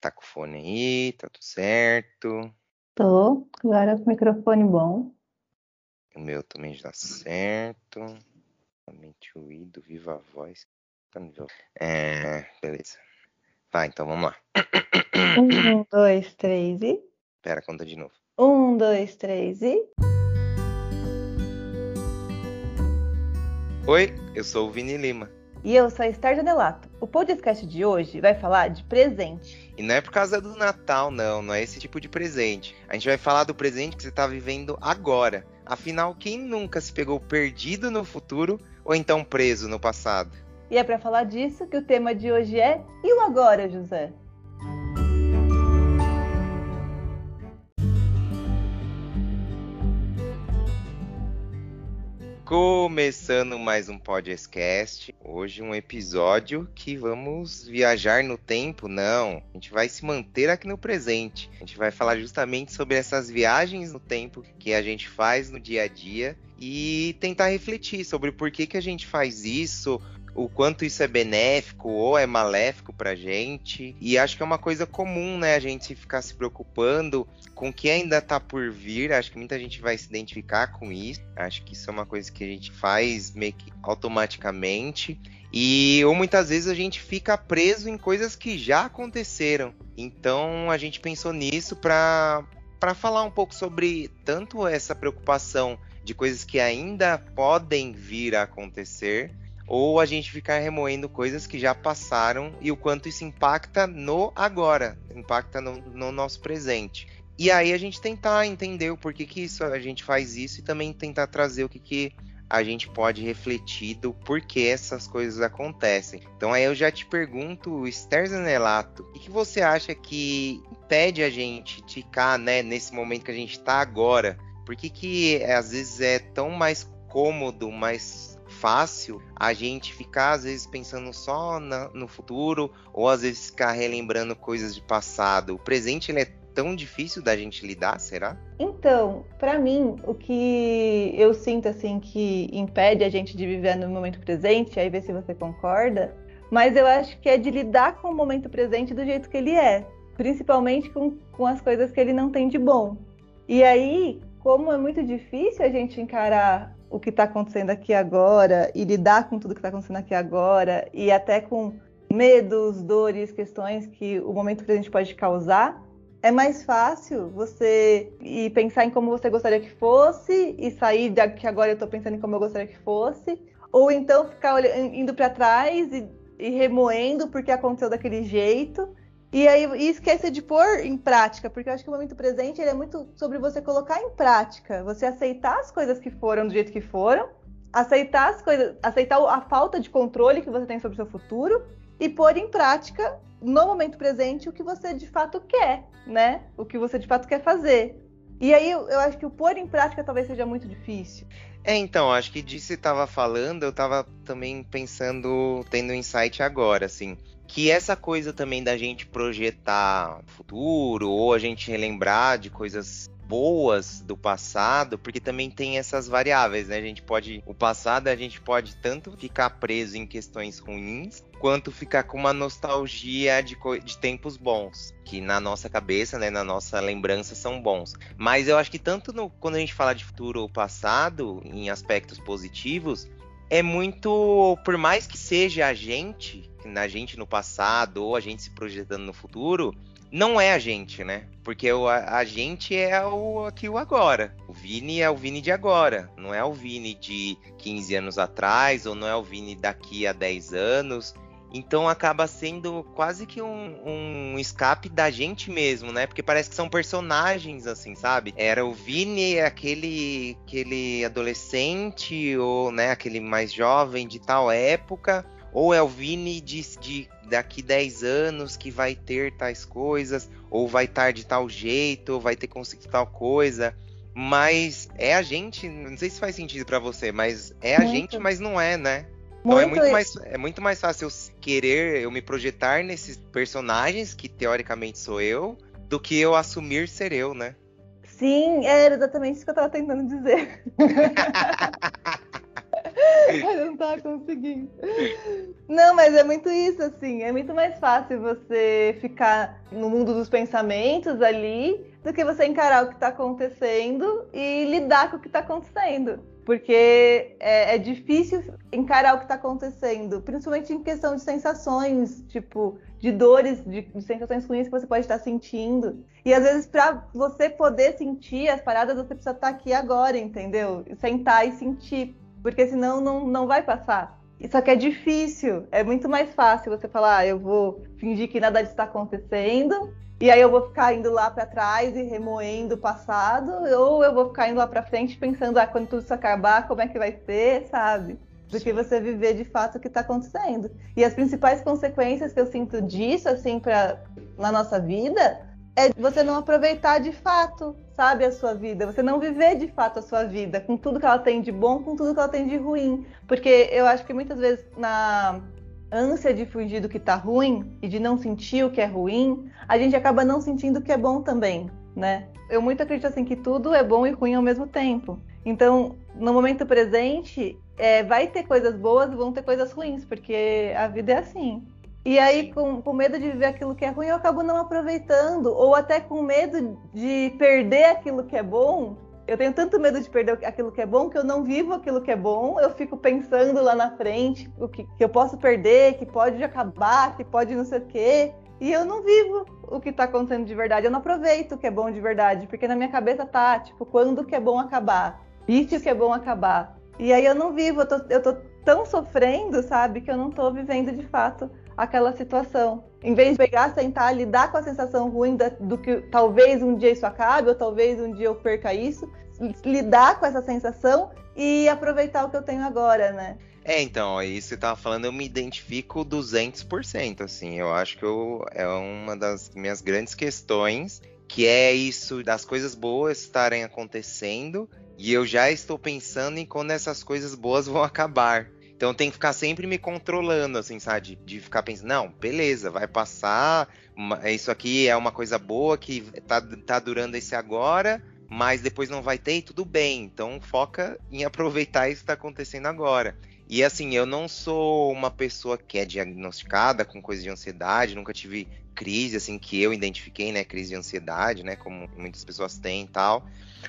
Tá com o fone aí, tá tudo certo. Tô, agora com o microfone bom. O meu também já tá certo. Somente o ido, viva a voz. Tá no É, beleza. Vai, então vamos lá. Um, dois, três e. Pera, conta de novo. Um, dois, três e. Oi, eu sou o Vini Lima. E eu sou a Esther Janelato. O podcast de hoje vai falar de presente. E não é por causa do Natal, não. Não é esse tipo de presente. A gente vai falar do presente que você tá vivendo agora. Afinal, quem nunca se pegou perdido no futuro ou então preso no passado? E é para falar disso que o tema de hoje é E o agora, José? Começando mais um podcast. Hoje um episódio que vamos viajar no tempo, não. A gente vai se manter aqui no presente. A gente vai falar justamente sobre essas viagens no tempo que a gente faz no dia a dia e tentar refletir sobre por que, que a gente faz isso, o quanto isso é benéfico ou é maléfico pra gente. E acho que é uma coisa comum, né, a gente ficar se preocupando com o que ainda tá por vir. Acho que muita gente vai se identificar com isso. Acho que isso é uma coisa que a gente faz meio que automaticamente. E ou muitas vezes a gente fica preso em coisas que já aconteceram. Então a gente pensou nisso para para falar um pouco sobre tanto essa preocupação de coisas que ainda podem vir a acontecer, ou a gente ficar remoendo coisas que já passaram e o quanto isso impacta no agora, impacta no, no nosso presente. E aí a gente tentar entender o porquê que isso, a gente faz isso e também tentar trazer o que, que a gente pode refletir do porquê essas coisas acontecem. Então aí eu já te pergunto, Esther Zanelato, o que, que você acha que impede a gente de ficar né, nesse momento que a gente está agora? Por que, que às vezes é tão mais cômodo, mais fácil a gente ficar às vezes pensando só na, no futuro ou às vezes ficar relembrando coisas de passado? O presente ele é tão difícil da gente lidar, será? Então, para mim, o que eu sinto assim que impede a gente de viver no momento presente, aí ver se você concorda, mas eu acho que é de lidar com o momento presente do jeito que ele é, principalmente com, com as coisas que ele não tem de bom. E aí, como é muito difícil a gente encarar o que está acontecendo aqui agora e lidar com tudo que está acontecendo aqui agora e até com medos, dores, questões que o momento presente pode causar, é mais fácil você ir pensar em como você gostaria que fosse e sair da que agora eu estou pensando em como eu gostaria que fosse, ou então ficar olhando, indo para trás e, e, remoendo porque aconteceu daquele jeito. E aí e de pôr em prática, porque eu acho que o momento presente ele é muito sobre você colocar em prática, você aceitar as coisas que foram do jeito que foram, aceitar as coisas, aceitar a falta de controle que você tem sobre o seu futuro e pôr em prática no momento presente o que você de fato quer, né? O que você de fato quer fazer. E aí eu, acho que o pôr em prática talvez seja muito difícil. É, então, acho que disso estava falando, eu estava também pensando, tendo um insight agora, assim, que essa coisa também da gente projetar futuro ou a gente relembrar de coisas boas do passado, porque também tem essas variáveis, né? A gente pode, o passado a gente pode tanto ficar preso em questões ruins, quanto ficar com uma nostalgia de, de tempos bons, que na nossa cabeça, né, na nossa lembrança são bons. Mas eu acho que tanto no, quando a gente fala de futuro ou passado, em aspectos positivos, é muito, por mais que seja a gente, a gente no passado ou a gente se projetando no futuro, não é a gente, né? Porque o, a, a, gente é o aqui o agora. O Vini é o Vini de agora, não é o Vini de 15 anos atrás, ou não é o Vini daqui a 10 anos. Então acaba sendo quase que um, um, escape da gente mesmo, né? Porque parece que são personagens, assim, sabe? Era o Vini, aquele, aquele adolescente, ou né, aquele mais jovem de tal época, ou é o Vini de, de daqui 10 anos que vai ter tais coisas, ou vai estar de tal jeito, ou vai ter conseguido tal coisa. Mas é a gente, não sei se faz sentido para você, mas é a Muito. gente, mas não é, né? Então Muito é muito, mais, é muito mais fácil eu querer, eu me projetar nesses personagens, que teoricamente sou eu, do que eu assumir ser eu, né? Sim, era exatamente isso que eu tava tentando dizer. não tá conseguindo. Não, mas é muito isso, assim. É muito mais fácil você ficar no mundo dos pensamentos ali do que você encarar o que está acontecendo e lidar com o que está acontecendo. Porque é, é, difícil encarar o que está acontecendo, principalmente em questão de sensações, tipo, de dores, de, de sensações ruins que você pode estar sentindo. E às vezes, para você poder sentir as paradas, você precisa estar aqui agora, entendeu? Sentar e sentir porque senão não, não vai passar. Só que é difícil, é muito mais fácil você falar, ah, eu vou fingir que nada está acontecendo, e aí eu vou ficar indo lá para trás e remoendo o passado, ou eu vou ficar indo lá para frente pensando, ah, quando tudo isso acabar, como é que vai ser, sabe? Do que você viver de fato o que está acontecendo. E as principais consequências que eu sinto disso, assim, pra, na nossa vida, é você não aproveitar de fato, sabe, a sua vida. Você não viver de fato a sua vida, com tudo que ela tem de bom, com tudo que ela tem de ruim. Porque eu acho que muitas vezes na ânsia de fugir do que tá ruim e de não sentir o que é ruim, a gente acaba não sentindo o que é bom também, né? Eu muito acredito assim que tudo é bom e ruim ao mesmo tempo. Então, no momento presente, é, vai ter coisas boas e vão ter coisas ruins, porque a vida é assim. E aí, com, com medo de viver aquilo que é ruim, eu acabo não aproveitando. Ou até com medo de perder aquilo que é bom. Eu tenho tanto medo de perder aquilo que é bom que eu não vivo aquilo que é bom. Eu fico pensando lá na frente o que, que eu posso perder, que pode acabar, que pode não sei o quê. E eu não vivo o que tá acontecendo de verdade. Eu não aproveito o que é bom de verdade. Porque na minha cabeça tá, tipo, quando que é bom acabar? Isso que é bom acabar. E aí eu não vivo, eu tô, eu tô tão sofrendo, sabe, que eu não tô vivendo de fato aquela situação. Em vez de pegar, sentar, lidar com a sensação ruim da, do que talvez um dia isso acabe, ou talvez um dia eu perca isso, lidar com essa sensação e aproveitar o que eu tenho agora, né? É, então, aí você tava falando, eu me identifico 200%, assim, eu acho que eu, é uma das minhas grandes questões, que é isso das coisas boas estarem acontecendo, e eu já estou pensando em quando essas coisas boas vão acabar. Então tem que ficar sempre me controlando, assim, sabe? De, de, ficar pensando, não, beleza, vai passar, isso aqui é uma coisa boa que tá, tá durando esse agora, mas depois não vai ter e tudo bem. Então foca em aproveitar isso que tá acontecendo agora. E assim, eu não sou uma pessoa que é diagnosticada com coisa de ansiedade, nunca tive crise, assim, que eu identifiquei, né? Crise de ansiedade, né? Como muitas pessoas têm e tal.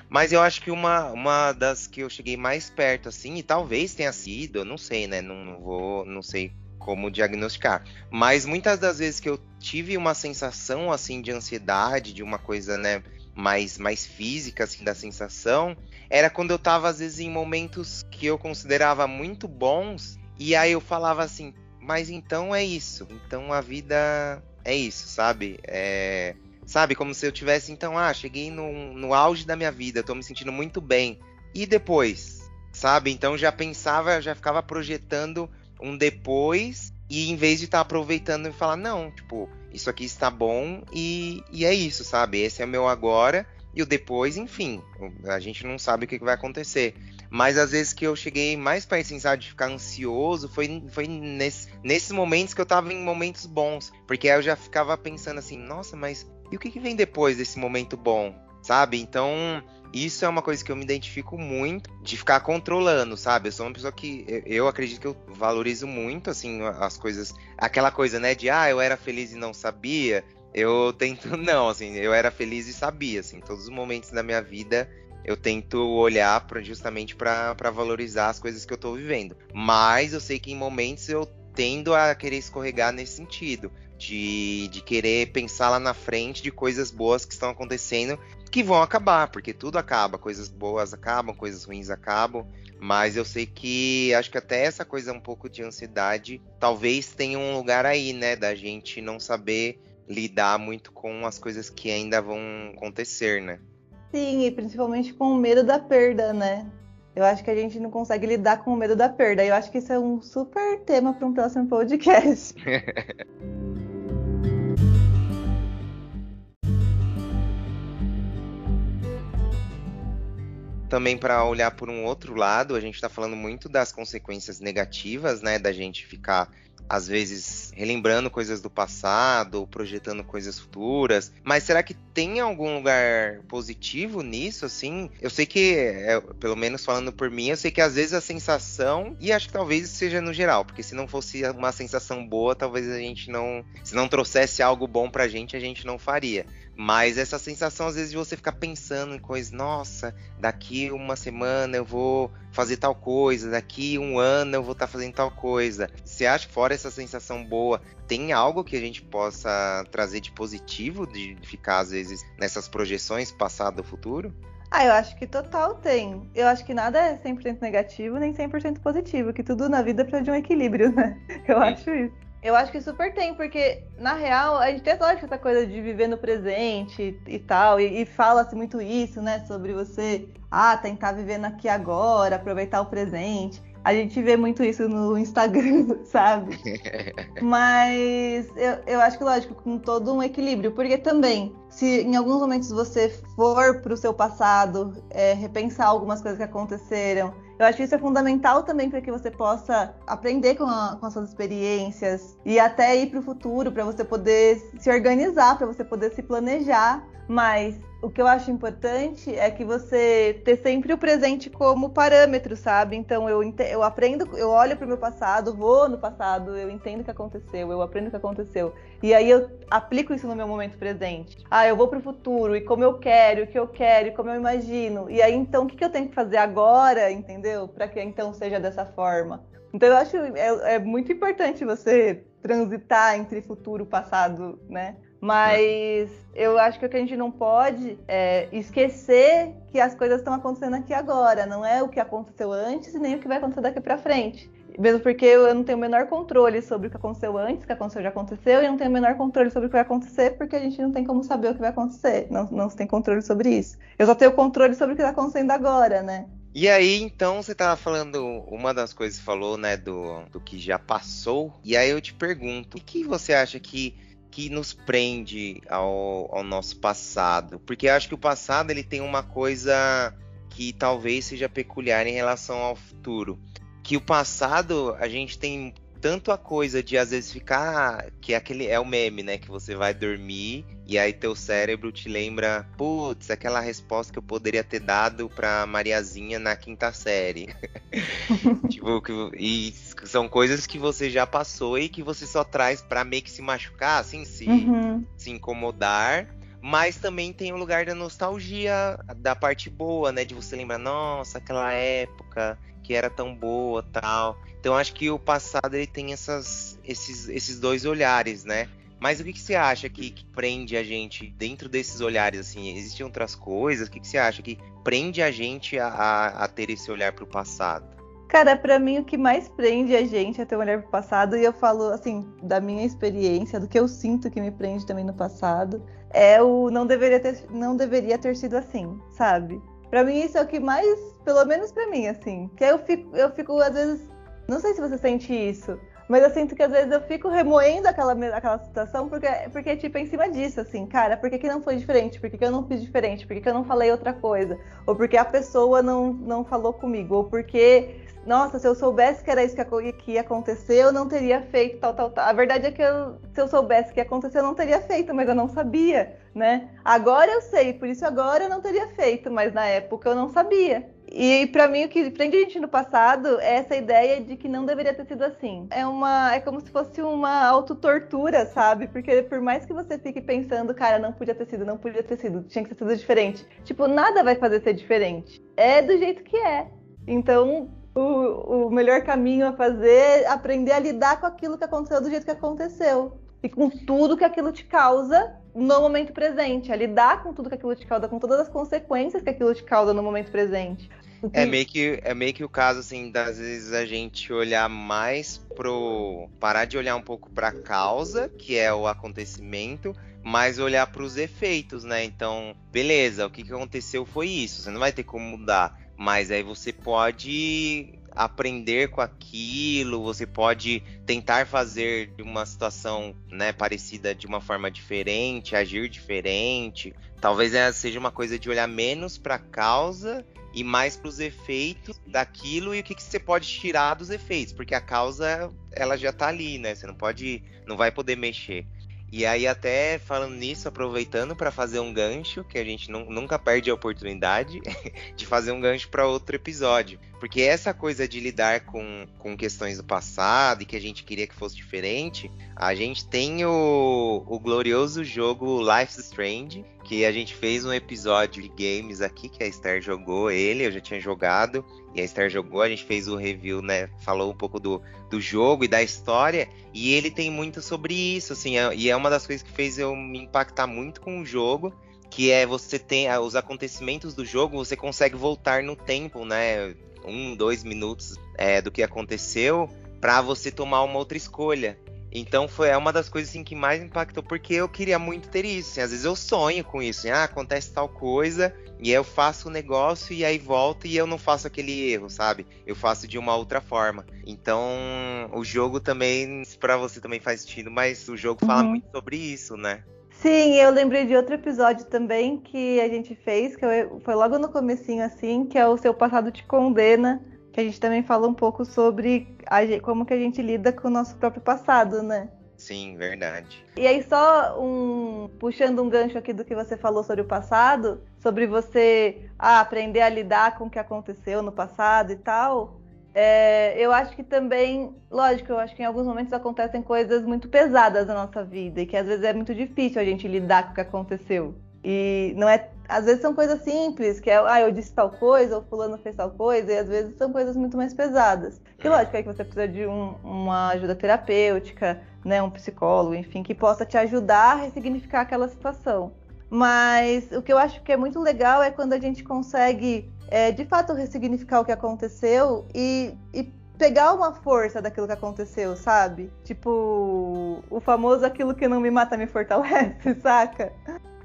Mas eu acho que uma, uma das que eu cheguei mais perto, assim, e talvez tenha sido, eu não sei, né? Não, não vou, não sei como diagnosticar. Mas muitas das vezes que eu tive uma sensação, assim, de ansiedade, de uma coisa, né? Mais, mais física, assim, da sensação, era quando eu tava, às vezes, em momentos que eu considerava muito bons, e aí eu falava assim, mas então é isso. Então a vida é isso, sabe? É Sabe? Como se eu tivesse, então, ah, cheguei no, no auge da minha vida, tô me sentindo muito bem. E depois? Sabe? Então já pensava, já ficava projetando um depois, e em vez de estar tá aproveitando e falar, não, tipo, isso aqui está bom e, e é isso, sabe? Esse é o meu agora. E o depois, enfim, a gente não sabe o que vai acontecer. Mas às vezes que eu cheguei mais para assim, sabe, de ficar ansioso, foi, foi nesse, nesses momentos que eu tava em momentos bons. Porque aí eu já ficava pensando assim, nossa, mas e o que, que vem depois desse momento bom? Sabe? Então, isso é uma coisa que eu me identifico muito de ficar controlando, sabe? Eu sou uma pessoa que eu acredito que eu valorizo muito, assim, as coisas. Aquela coisa, né, de ah, eu era feliz e não sabia. Eu tento, não, assim, eu era feliz e sabia, assim, todos os momentos da minha vida eu tento olhar pra, justamente para valorizar as coisas que eu tô vivendo. Mas eu sei que em momentos eu tendo a querer escorregar nesse sentido de, de querer pensar lá na frente de coisas boas que estão acontecendo que vão acabar, porque tudo acaba, coisas boas acabam, coisas ruins acabam, mas eu sei que acho que até essa coisa um pouco de ansiedade talvez tenha um lugar aí, né, da gente não saber lidar muito com as coisas que ainda vão acontecer, né? Sim, e principalmente com o medo da perda, né? Eu acho que a gente não consegue lidar com o medo da perda. Eu acho que isso é um super tema para um próximo podcast. também para olhar por um outro lado, a gente está falando muito das consequências negativas, né, da gente ficar às vezes relembrando coisas do passado, projetando coisas futuras. Mas será que tem algum lugar positivo nisso, assim? Eu sei que, é, pelo menos falando por mim, eu sei que às vezes a sensação, e acho que talvez seja no geral, porque se não fosse uma sensação boa, talvez a gente não. Se não trouxesse algo bom pra gente, a gente não faria. Mas essa sensação, às vezes, de você ficar pensando em coisas, nossa, daqui uma semana eu vou fazer tal coisa, daqui um ano eu vou estar tá fazendo tal coisa. Você acha que fora essa sensação boa, tem algo que a gente possa trazer de positivo, de ficar, às vezes, nessas projeções passado e futuro? Ah, eu acho que total tem. Eu acho que nada é 100% negativo nem 100% positivo, que tudo na vida precisa de um equilíbrio, né? Eu Sim. acho isso. Eu acho que super tem, porque na real a gente tem lógico essa coisa de viver no presente e, e tal, e, e fala-se muito isso, né? Sobre você, ah, tentar viver aqui agora, aproveitar o presente. A gente vê muito isso no Instagram, sabe? Mas eu, eu acho que, lógico, com todo um equilíbrio, porque também, se em alguns momentos você for para o seu passado, é, repensar algumas coisas que aconteceram, eu acho que isso é fundamental também para que você possa aprender com, a, com as suas experiências e até ir para o futuro, para você poder se organizar, para você poder se planejar. Mas o que eu acho importante é que você ter sempre o presente como parâmetro, sabe? Então eu, eu aprendo, eu olho para o meu passado, vou no passado, eu entendo o que aconteceu, eu aprendo o que aconteceu. E aí eu aplico isso no meu momento presente. Ah, eu vou para o futuro e como eu quero, o que eu quero como eu imagino. E aí então o que, que eu tenho que fazer agora, entendeu? Para que então seja dessa forma. Então eu acho é, é muito importante você transitar entre futuro e passado, né? Mas eu acho que o que a gente não pode é esquecer que as coisas estão acontecendo aqui agora, não é o que aconteceu antes e nem o que vai acontecer daqui para frente. Mesmo porque eu não tenho o menor controle sobre o que aconteceu antes, o que aconteceu já aconteceu, e não tenho o menor controle sobre o que vai acontecer, porque a gente não tem como saber o que vai acontecer. Não, não se tem controle sobre isso. Eu só tenho controle sobre o que está acontecendo agora, né? E aí, então, você estava falando, uma das coisas que falou, né, do, do que já passou. E aí eu te pergunto, o que você acha que que nos prende ao, ao nosso passado. Porque acho que o passado ele tem uma coisa que talvez seja peculiar em relação ao futuro. Que o passado a gente tem tanto a coisa de às vezes ficar que é aquele é o meme, né, que você vai dormir e aí teu cérebro te lembra, putz, aquela resposta que eu poderia ter dado para Mariazinha na quinta série. tipo, e são coisas que você já passou e que você só traz para meio que se machucar, assim, se, uhum. se incomodar. Mas também tem o lugar da nostalgia, da parte boa, né? De você lembrar, nossa, aquela época que era tão boa tal. Então acho que o passado ele tem essas, esses, esses dois olhares, né? Mas o que, que você acha que, que, prende a gente dentro desses olhares? Assim, existem outras coisas? O que, que você acha que prende a gente a, a, a ter esse olhar para o passado? Cara, para mim o que mais prende a gente a ter um olhar para o passado, e eu falo assim, da minha experiência, do que eu sinto que me prende também no passado, é o não deveria ter, não deveria ter sido assim, sabe? Para mim isso é o que mais, pelo menos para mim, assim, que eu fico, eu fico às vezes, não sei se você sente isso, mas eu sinto que às vezes eu fico remoendo aquela, aquela situação porque, porque tipo, é em cima disso, assim, cara, por que, que não foi diferente? Por que, que eu não fiz diferente? Por que, que eu não falei outra coisa? Ou porque a pessoa não, não falou comigo? Ou porque, nossa, se eu soubesse que era isso que, ia acontecer, eu não teria feito tal, tal, tal. A verdade é que eu, se eu soubesse que ia acontecer, eu não teria feito, mas eu não sabia, né? Agora eu sei, por isso agora eu não teria feito, mas na época eu não sabia. E para mim o que prende a gente no passado é essa ideia de que não deveria ter sido assim. É uma é como se fosse uma autotortura, sabe? Porque por mais que você fique pensando, cara, não podia ter sido, não podia ter sido, tinha que ter sido diferente. Tipo, nada vai fazer ser diferente. É do jeito que é. Então, o, o melhor caminho a fazer é aprender a lidar com aquilo que aconteceu do jeito que aconteceu. E com tudo que aquilo te causa no momento presente, a lidar com tudo que aquilo te causa, com todas as consequências que aquilo te causa no momento presente. É meio que é meio que o caso assim, das vezes a gente olhar mais pro parar de olhar um pouco para a causa, que é o acontecimento, mas olhar para os efeitos, né? Então, beleza, o que, que aconteceu foi isso, você não vai ter como mudar, mas aí você pode aprender com aquilo, você pode tentar fazer de uma situação né, parecida de uma forma diferente, agir diferente. Talvez é, seja uma coisa de olhar menos para a causa e mais para os efeitos daquilo e o que, que, você pode tirar dos efeitos, porque a causa ela já está ali, né? Você não pode, não vai poder mexer. E aí, até falando nisso, aproveitando para fazer um gancho, que a gente nunca perde a oportunidade de fazer um gancho para outro episódio. Porque essa coisa de lidar com, com questões do passado e que a gente queria que fosse diferente, a gente tem o, o glorioso jogo Life Strange, que a gente fez um episódio de games aqui, que a Esther jogou ele, eu já tinha jogado, e a Esther jogou, a gente fez o review, né? Falou um pouco do, do jogo e da história, e ele tem muito sobre isso, assim, é, e é uma das coisas que fez eu me impactar muito com o jogo, que é você tem os acontecimentos do jogo, você consegue voltar no tempo, né? Um, dois minutos é, do que aconteceu para você tomar uma outra escolha. Então foi é uma das coisas assim, que mais impactou, porque eu queria muito ter isso. Assim, às vezes eu sonho com isso, assim, ah, acontece tal coisa, e aí eu faço o negócio e aí volto e eu não faço aquele erro, sabe? Eu faço de uma outra forma. Então o jogo também, para você também faz sentido, mas o jogo fala uhum. muito sobre isso, né? Sim, eu lembrei de outro episódio também que a gente fez, que foi logo no comecinho assim, que é o Seu Passado Te Condena, que a gente também fala um pouco sobre a, como que a gente lida com o nosso próprio passado, né? Sim, verdade. E aí, só um puxando um gancho aqui do que você falou sobre o passado, sobre você ah, aprender a lidar com o que aconteceu no passado e tal. É, eu acho que também, lógico, eu acho que em alguns momentos acontecem coisas muito pesadas na nossa vida e que às vezes é muito difícil a gente lidar com o que aconteceu. E não é, às vezes são coisas simples, que é, ah, eu disse tal coisa, ou fulano fez tal coisa, e às vezes são coisas muito mais pesadas. Que lógico é que você precisa de um, uma ajuda terapêutica, né, um psicólogo, enfim, que possa te ajudar a ressignificar aquela situação. Mas o que eu acho que é muito legal é quando a gente consegue é, de fato ressignificar o que aconteceu e, e pegar uma força daquilo que aconteceu, sabe? Tipo, o famoso aquilo que não me mata me fortalece, saca?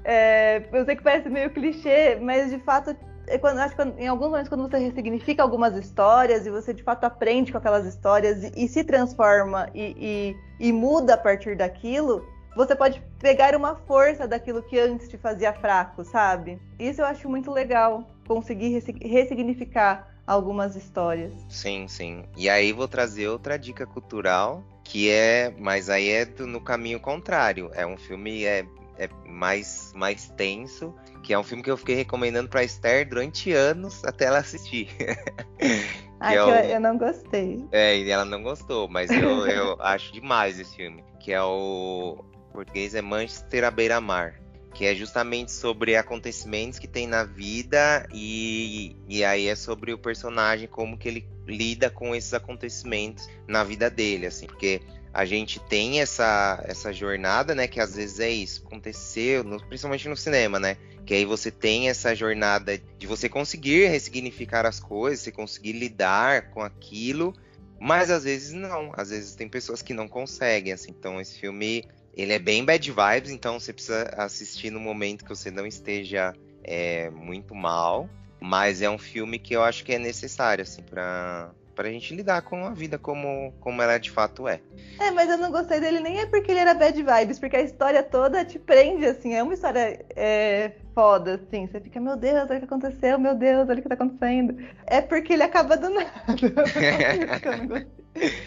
É, eu sei que parece meio clichê, mas de fato, é quando, acho que em alguns momentos, quando você ressignifica algumas histórias e você de fato aprende com aquelas histórias e, e se transforma e, e, e muda a partir daquilo, você pode pegar uma força daquilo que antes te fazia fraco, sabe? Isso eu acho muito legal, conseguir ressignificar algumas histórias. Sim, sim. E aí vou trazer outra dica cultural, que é, mas aí é do, no caminho contrário. É um filme é, é mais mais tenso, que é um filme que eu fiquei recomendando para Esther durante anos até ela assistir. ah, é o... eu, não gostei. É, e ela não gostou, mas eu, eu acho demais esse filme, que é o português é Manchester à beira-mar, que é justamente sobre acontecimentos que tem na vida e, e aí é sobre o personagem, como que ele lida com esses acontecimentos na vida dele, assim, porque a gente tem essa, essa jornada, né, que às vezes é isso, aconteceu, no, principalmente no cinema, né, que aí você tem essa jornada de você conseguir ressignificar as coisas, você conseguir lidar com aquilo, mas às vezes não, às vezes tem pessoas que não conseguem, assim, então esse filme ele é bem bad vibes, então você precisa assistir no momento que você não esteja é, muito mal. Mas é um filme que eu acho que é necessário, assim, pra, pra gente lidar com a vida como, como ela de fato é. É, mas eu não gostei dele nem é porque ele era bad vibes, porque a história toda te prende, assim, é uma história é, foda, assim. Você fica, meu Deus, olha o que aconteceu, meu Deus, olha o que tá acontecendo. É porque ele acaba do nada. eu não gostei.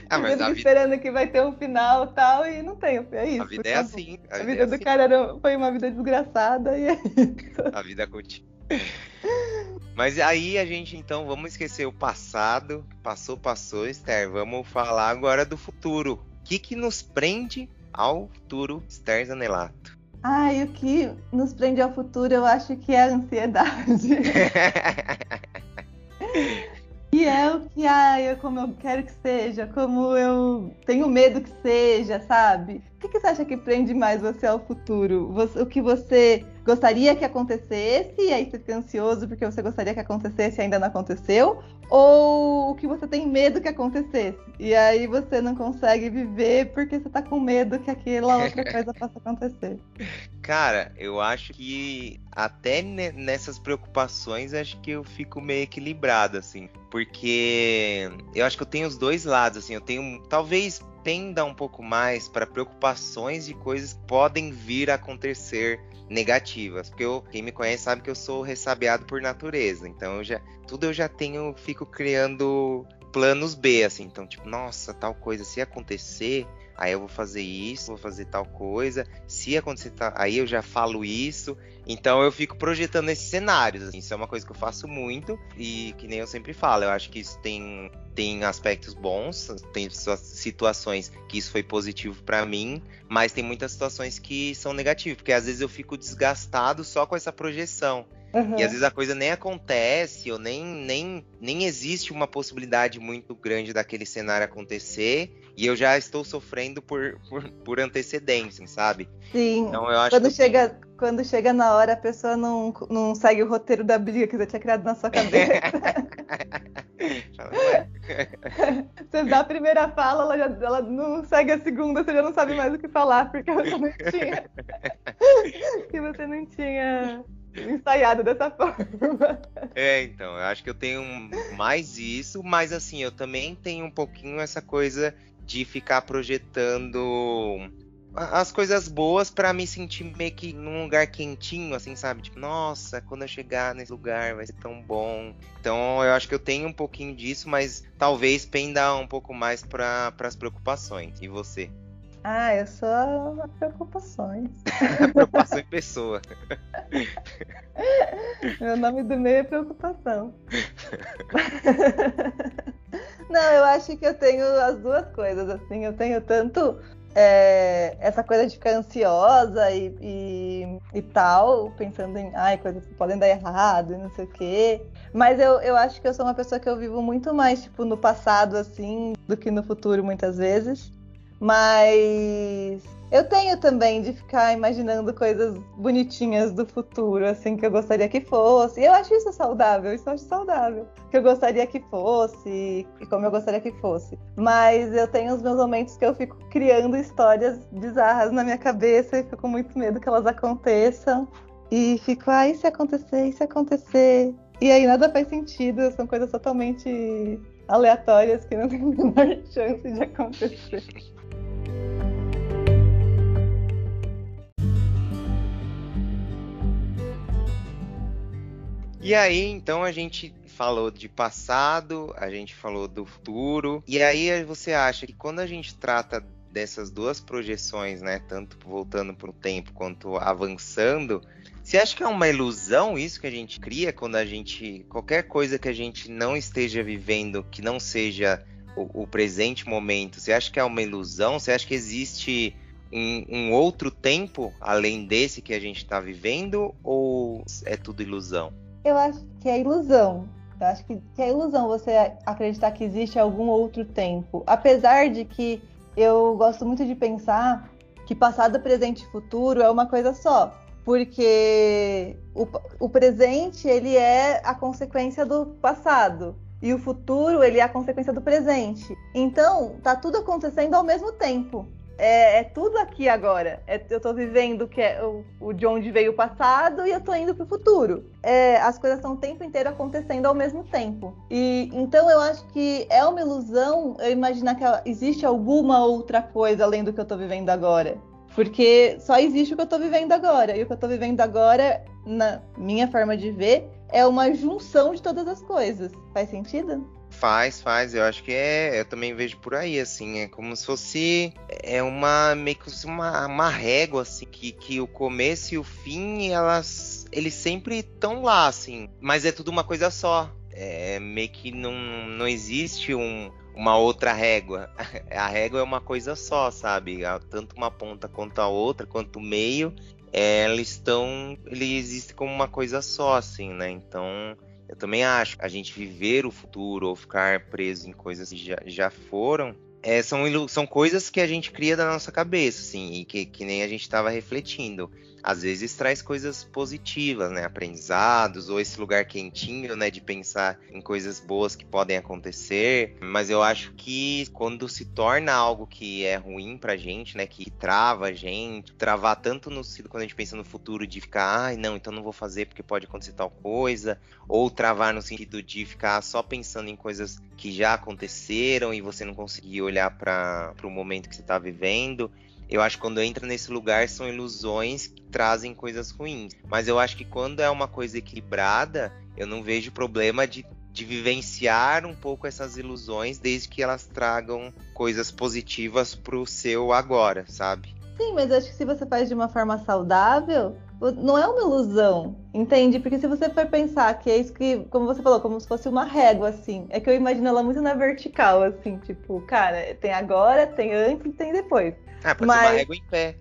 Ah, mas vida... esperando que vai ter um final e tal, e não tem, é isso. A vida é assim. A, a vida, é do assim. cara era, foi uma vida desgraçada e é isso. A vida continua. Mas aí a gente então vamos esquecer o passado, passou, passou, Esther. Vamos falar agora do futuro. O que, que nos prende ao futuro, Esther Zanelato? Ai, o que nos prende ao futuro, eu acho que é a ansiedade. E é o que, ai, como eu quero que seja, como eu tenho medo que seja, sabe? O que, que, você acha que prende mais você ao futuro? Você, o que você gostaria que acontecesse e aí você fica ansioso porque você gostaria que acontecesse e ainda não aconteceu? Ou o que você tem medo que acontecesse e aí você não consegue viver porque você tá com medo que aquela outra coisa possa acontecer? Cara, eu acho que até nessas preocupações acho que eu fico meio equilibrado assim, porque eu acho que eu tenho os dois lados assim, eu tenho talvez tenda um pouco mais para preocupações e coisas que podem vir a acontecer negativas, porque eu, quem me conhece sabe que eu sou ressabiado por natureza, então eu já tudo eu já tenho, fico criando planos B assim, então tipo, nossa, tal coisa se acontecer, aí eu vou fazer isso, vou fazer tal coisa, se acontecer tal, aí eu já falo isso, então eu fico projetando esses cenários, assim, isso é uma coisa que eu faço muito. E que nem eu sempre falo, eu acho que isso tem tem aspectos bons, tem situações que isso foi positivo para mim, mas tem muitas situações que são negativas, porque às vezes eu fico desgastado só com essa projeção. Uhum. E às vezes a coisa nem acontece, ou nem, nem, nem existe uma possibilidade muito grande daquele cenário acontecer, e eu já estou sofrendo por, por, por antecedência, sabe? Sim. Então, eu acho quando, que... chega, quando chega na hora, a pessoa não, não segue o roteiro da briga que você tinha criado na sua cabeça. você dá a primeira fala, ela, já, ela não segue a segunda, você já não sabe mais o que falar, porque você não tinha. que você não tinha ensaiado dessa forma. É, então, eu acho que eu tenho mais isso, mas assim, eu também tenho um pouquinho essa coisa de ficar projetando as coisas boas para me sentir meio que num lugar quentinho, assim, sabe? Tipo, nossa, quando eu chegar nesse lugar vai ser tão bom. Então, eu acho que eu tenho um pouquinho disso, mas talvez penda um pouco mais para as preocupações. E você? Ah, eu sou a preocupações. preocupação em pessoa. Meu nome do meio é preocupação. Não, eu acho que eu tenho as duas coisas, assim, eu tenho tanto é, essa coisa de ficar ansiosa e, e, e, tal, pensando em ai, coisas que podem dar errado e não sei o quê. Mas eu, eu acho que eu sou uma pessoa que eu vivo muito mais, tipo, no passado, assim, do que no futuro, muitas vezes. Mas eu tenho também de ficar imaginando coisas bonitinhas do futuro, assim, que eu gostaria que fosse. E eu acho isso saudável, isso eu acho saudável. Que eu gostaria que fosse, e como eu gostaria que fosse. Mas eu tenho os meus momentos que eu fico criando histórias bizarras na minha cabeça e fico com muito medo que elas aconteçam. E fico, ah, e se acontecer, e se acontecer? E aí nada faz sentido, são coisas totalmente aleatórias que não tem a menor chance de acontecer. E aí, então, a gente falou de passado, a gente falou do futuro. E aí você acha que quando a gente trata dessas duas projeções, né, tanto voltando para o tempo quanto avançando, você acha que é uma ilusão isso que a gente cria quando a gente qualquer coisa que a gente não esteja vivendo, que não seja o, o presente momento, você acha que é uma ilusão? Você acha que existe um, um outro tempo além desse que a gente está vivendo ou é tudo ilusão? Eu acho que é ilusão. Eu acho que, que é ilusão você acreditar que existe algum outro tempo. Apesar de que eu gosto muito de pensar que passado, presente e futuro é uma coisa só. Porque o, o presente ele é a consequência do passado e o futuro ele é a consequência do presente. Então, tá tudo acontecendo ao mesmo tempo é, é, tudo aqui agora. É, eu tô vivendo que é o, o, de onde veio o passado e eu tô indo pro futuro. É, as coisas estão o tempo inteiro acontecendo ao mesmo tempo. E então eu acho que é uma ilusão eu imaginar que existe alguma outra coisa além do que eu tô vivendo agora. Porque só existe o que eu tô vivendo agora. E o que eu tô vivendo agora, na minha forma de ver, é uma junção de todas as coisas. Faz sentido? Faz, faz. Eu acho que é. Eu também vejo por aí, assim. É como se fosse. É uma. meio que uma, uma régua, assim. Que, que o começo e o fim, elas. Eles sempre estão lá, assim. Mas é tudo uma coisa só. É meio que não, não existe um, uma outra régua. A régua é uma coisa só, sabe? Tanto uma ponta quanto a outra, quanto o meio. É, eles estão. Ele existe como uma coisa só, assim, né? Então eu também acho a gente viver o futuro ou ficar preso em coisas que já, já foram é, são, são coisas que a gente cria da nossa cabeça, assim, e que, que nem a gente estava refletindo. Às vezes traz coisas positivas, né? Aprendizados, ou esse lugar quentinho, né? De pensar em coisas boas que podem acontecer. Mas eu acho que quando se torna algo que é ruim pra gente, né? Que trava a gente, travar tanto no quando a gente pensa no futuro de ficar, ai, não, então não vou fazer porque pode acontecer tal coisa, ou travar no sentido de ficar só pensando em coisas que já aconteceram e você não conseguir olhar para o momento que você está vivendo. Eu acho que quando entra nesse lugar são ilusões que trazem coisas ruins. Mas eu acho que quando é uma coisa equilibrada, eu não vejo problema de, de vivenciar um pouco essas ilusões, desde que elas tragam coisas positivas pro seu agora, sabe? Sim, mas acho que se você faz de uma forma saudável, não é uma ilusão, entende? Porque se você for pensar que é isso que, como você falou, como se fosse uma régua, assim, é que eu imagino ela muito na vertical, assim, tipo, cara, tem agora, tem antes e tem depois. Ah, pode Mas... ser uma régua em pé.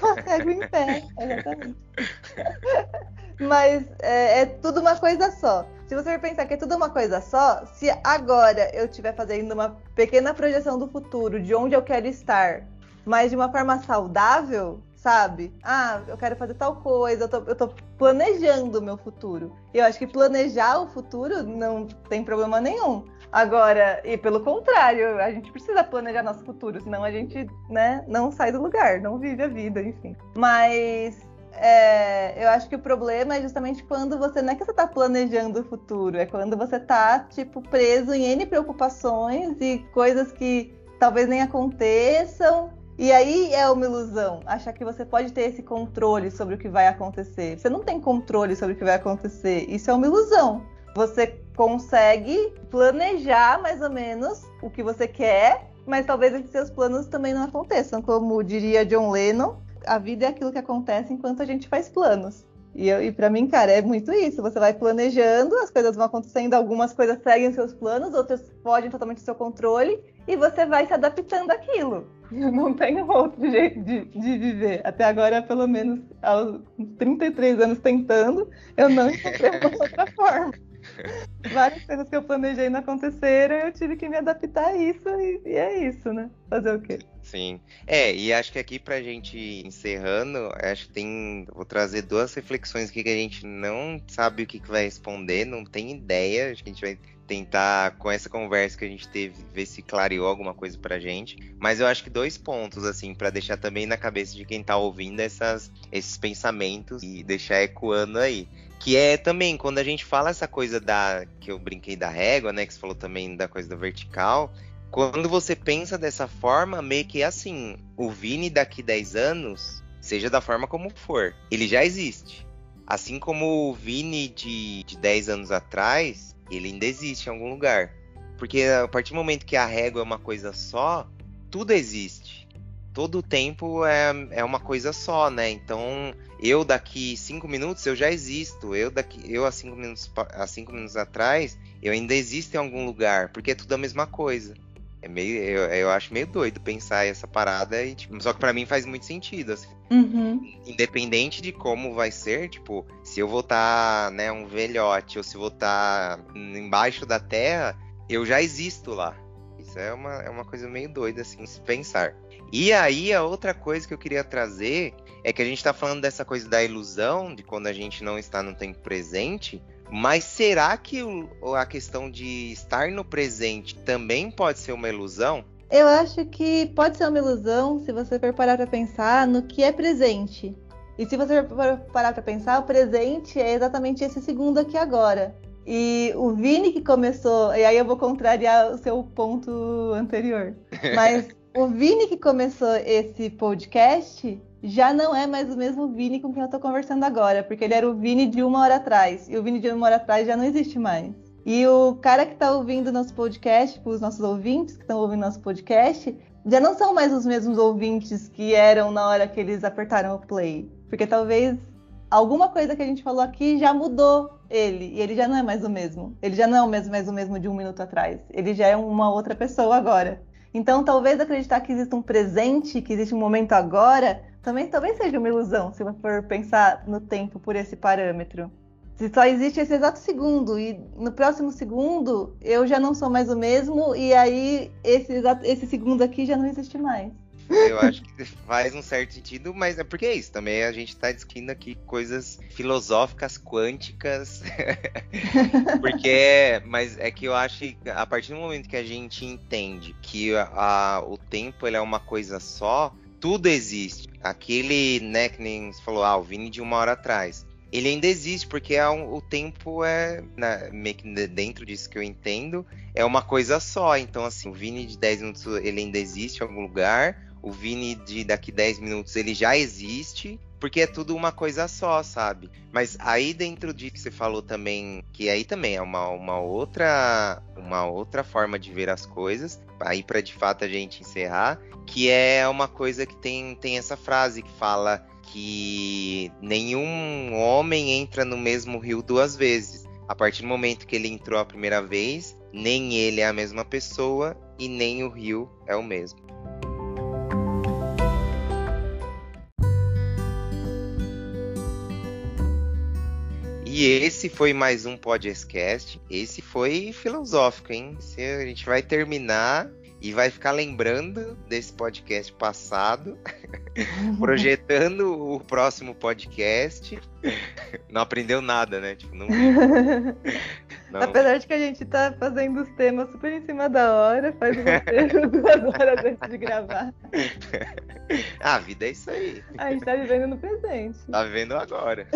uma régua em pé, exatamente. Mas é, é, tudo uma coisa só. Se você pensar que é tudo uma coisa só, se agora eu estiver fazendo uma pequena projeção do futuro, de onde eu quero estar, mas de uma forma saudável, sabe? Ah, eu quero fazer tal coisa, eu tô, eu tô planejando o meu futuro. E eu acho que planejar o futuro não tem problema nenhum. Agora, e pelo contrário, a gente precisa planejar nosso futuro, senão a gente, né, não sai do lugar, não vive a vida, enfim. Mas é, eu acho que o problema é justamente quando você não é que você está planejando o futuro, é quando você está tipo preso em N preocupações e coisas que talvez nem aconteçam e aí é uma ilusão, achar que você pode ter esse controle sobre o que vai acontecer. Você não tem controle sobre o que vai acontecer. Isso é uma ilusão. Você consegue planejar mais ou menos o que você quer, mas talvez esses seus planos também não aconteçam. Como diria John Lennon, a vida é aquilo que acontece enquanto a gente faz planos. E, e para mim, cara, é muito isso. Você vai planejando, as coisas vão acontecendo, algumas coisas seguem seus planos, outras fogem totalmente do seu controle, e você vai se adaptando àquilo. Não tem outro jeito de, de viver. Até agora, pelo menos aos 33 anos tentando, eu não encontrei uma outra forma. Várias coisas que eu planejei não aconteceram, eu tive que me adaptar a isso e, e é isso, né? Fazer o quê? Sim. É, e acho que aqui pra gente encerrando, acho que tem. Vou trazer duas reflexões aqui que a gente não sabe o que, que vai responder, não tem ideia. Acho que a gente vai tentar, com essa conversa que a gente teve, ver se clareou alguma coisa pra gente. Mas eu acho que dois pontos, assim, para deixar também na cabeça de quem tá ouvindo essas, esses pensamentos e deixar ecoando aí. Que é também, quando a gente fala essa coisa da. que eu brinquei da régua, né? Que você falou também da coisa da vertical. Quando você pensa dessa forma, meio que assim: o Vini daqui 10 anos, seja da forma como for, ele já existe. Assim como o Vini de, de 10 anos atrás, ele ainda existe em algum lugar. Porque a partir do momento que a régua é uma coisa só, tudo existe. Todo o tempo é, é uma coisa só, né? Então, eu daqui cinco minutos eu já existo. Eu daqui, eu há cinco minutos, há cinco minutos atrás, eu ainda existo em algum lugar, porque é tudo a mesma coisa. É meio, eu, eu acho meio doido pensar essa parada, e, tipo, só que para mim faz muito sentido. Assim. Uhum. Independente de como vai ser, tipo, se eu vou estar, né, um velhote, ou se eu vou estar embaixo da terra, eu já existo lá. Isso é uma, é uma coisa meio doida, assim, se pensar. E aí, a outra coisa que eu queria trazer é que a gente tá falando dessa coisa da ilusão, de quando a gente não está no tempo presente, mas será que o, a questão de estar no presente também pode ser uma ilusão? Eu acho que pode ser uma ilusão se você for parar para pensar no que é presente. E se você for parar para pensar, o presente é exatamente esse segundo aqui agora. E o Vini que começou, e aí eu vou contrariar o seu ponto anterior. Mas o Vini que começou esse podcast, já não é mais o mesmo Vini com quem eu tô conversando agora, porque ele era o Vini de uma hora atrás, e o Vini de uma hora atrás já não existe mais. E o cara que tá ouvindo nosso podcast, os nossos ouvintes que estão ouvindo nosso podcast, já não são mais os mesmos ouvintes que eram na hora que eles apertaram o play. Porque talvez alguma coisa que a gente falou aqui já mudou ele, e ele já não é mais o mesmo. Ele já não é o mesmo, mais o mesmo de um minuto atrás. Ele já é uma outra pessoa agora. Então, talvez acreditar que existe um presente, que existe um momento agora, também talvez seja uma ilusão, se for pensar no tempo por esse parâmetro. só existe esse exato segundo e no próximo segundo eu já não sou mais o mesmo e aí esse, exato, esse segundo aqui já não existe mais. Eu acho que faz um certo sentido, mas é porque é isso. Também a gente está discutindo aqui coisas filosóficas, quânticas. porque, é, mas é que eu acho que a partir do momento que a gente entende que a, a, o tempo ele é uma coisa só, tudo existe. Aquele, né, que nem você falou, ah, o Vini de uma hora atrás ele ainda existe, porque é um, o tempo é, né, meio que dentro disso que eu entendo, é uma coisa só. Então, assim, o Vini de 10 minutos ele ainda existe em algum lugar, o Vini de daqui 10 minutos ele já existe, porque é tudo uma coisa só, sabe? Mas aí dentro de que você falou também, que aí também é uma, uma outra uma outra forma de ver as coisas, aí para de fato a gente encerrar, que é uma coisa que tem, tem essa frase que fala que nenhum homem entra no mesmo rio duas vezes. A partir do momento que ele entrou a primeira vez, nem ele é a mesma pessoa e nem o rio é o mesmo. E esse foi mais um podcast. Esse foi filosófico, hein? a gente vai terminar e vai ficar lembrando desse podcast passado, projetando o próximo podcast. Não aprendeu nada, né? Tipo, não... não... Apesar de que a gente tá fazendo os temas super em cima da hora, faz o roteiro duas horas antes de gravar. Ah, a vida é isso aí. A gente tá vivendo no presente. Tá vivendo agora.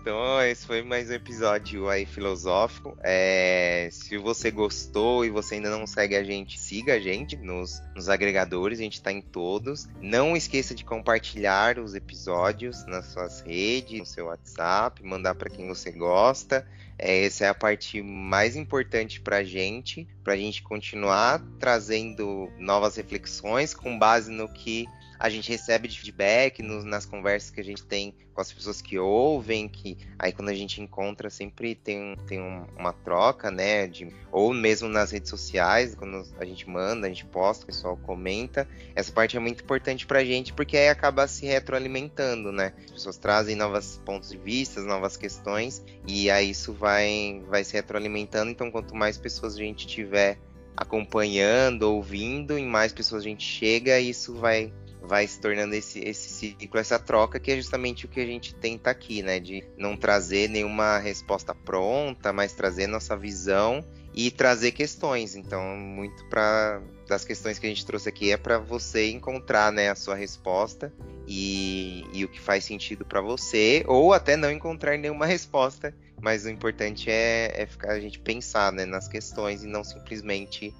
Então, esse foi mais um episódio aí filosófico. É, se você gostou e você ainda não segue a gente, siga a gente nos, nos agregadores, a gente está em todos. Não esqueça de compartilhar os episódios nas suas redes, no seu WhatsApp, mandar para quem você gosta. É, essa é a parte mais importante para a gente, para a gente continuar trazendo novas reflexões com base no que a gente recebe de feedback nos, nas conversas que a gente tem com as pessoas que ouvem, que aí quando a gente encontra sempre tem, tem um, uma troca, né? De, ou mesmo nas redes sociais, quando a gente manda, a gente posta, o pessoal comenta. Essa parte é muito importante pra gente, porque aí acaba se retroalimentando, né? As pessoas trazem novos pontos de vista, novas questões, e aí isso vai, vai se retroalimentando. Então, quanto mais pessoas a gente tiver acompanhando, ouvindo, em mais pessoas a gente chega, isso vai vai se tornando esse, esse ciclo, essa troca, que é justamente o que a gente tenta aqui, né? De não trazer nenhuma resposta pronta, mas trazer nossa visão e trazer questões. Então, muito para das questões que a gente trouxe aqui é para você encontrar, né, a sua resposta e, e o que faz sentido para você, ou até não encontrar nenhuma resposta. Mas o importante é, é ficar a gente pensar, né, nas questões e não simplesmente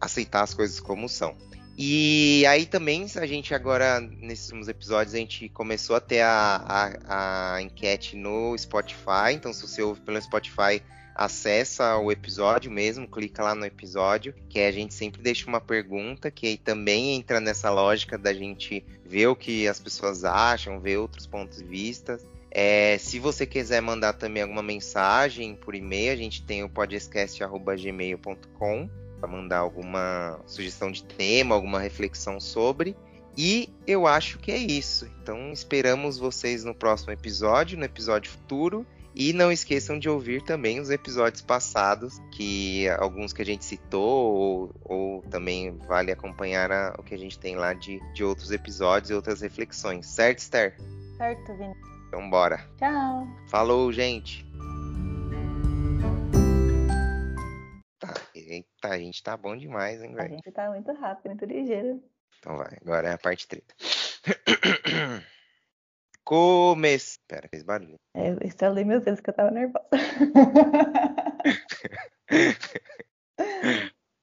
aceitar as coisas como são. E aí também, a gente agora, nesses últimos episódios, a gente começou a ter a, a, a, enquete no Spotify. Então, se você ouve pelo Spotify, acessa o episódio mesmo, clica lá no episódio, que a gente sempre deixa uma pergunta, que aí também entra nessa lógica da gente ver o que as pessoas acham, ver outros pontos de vista. É, se você quiser mandar também alguma mensagem por e-mail, a gente tem o podcast.gmail.com para mandar alguma sugestão de tema, alguma reflexão sobre. E eu acho que é isso. Então esperamos vocês no próximo episódio, no episódio futuro. E não esqueçam de ouvir também os episódios passados, que alguns que a gente citou, ou, ou também vale acompanhar a, o que a gente tem lá de, de outros episódios e outras reflexões. Certo, Esther? Certo, Vini. Então bora. Tchau. Falou, gente. Eita, a gente tá bom demais, hein, velho? A gente tá muito rápido, muito ligeiro. Então vai, agora é a parte treta. Comece. Pera, fez barulho. É, eu instalei meus dedos que eu tava nervosa.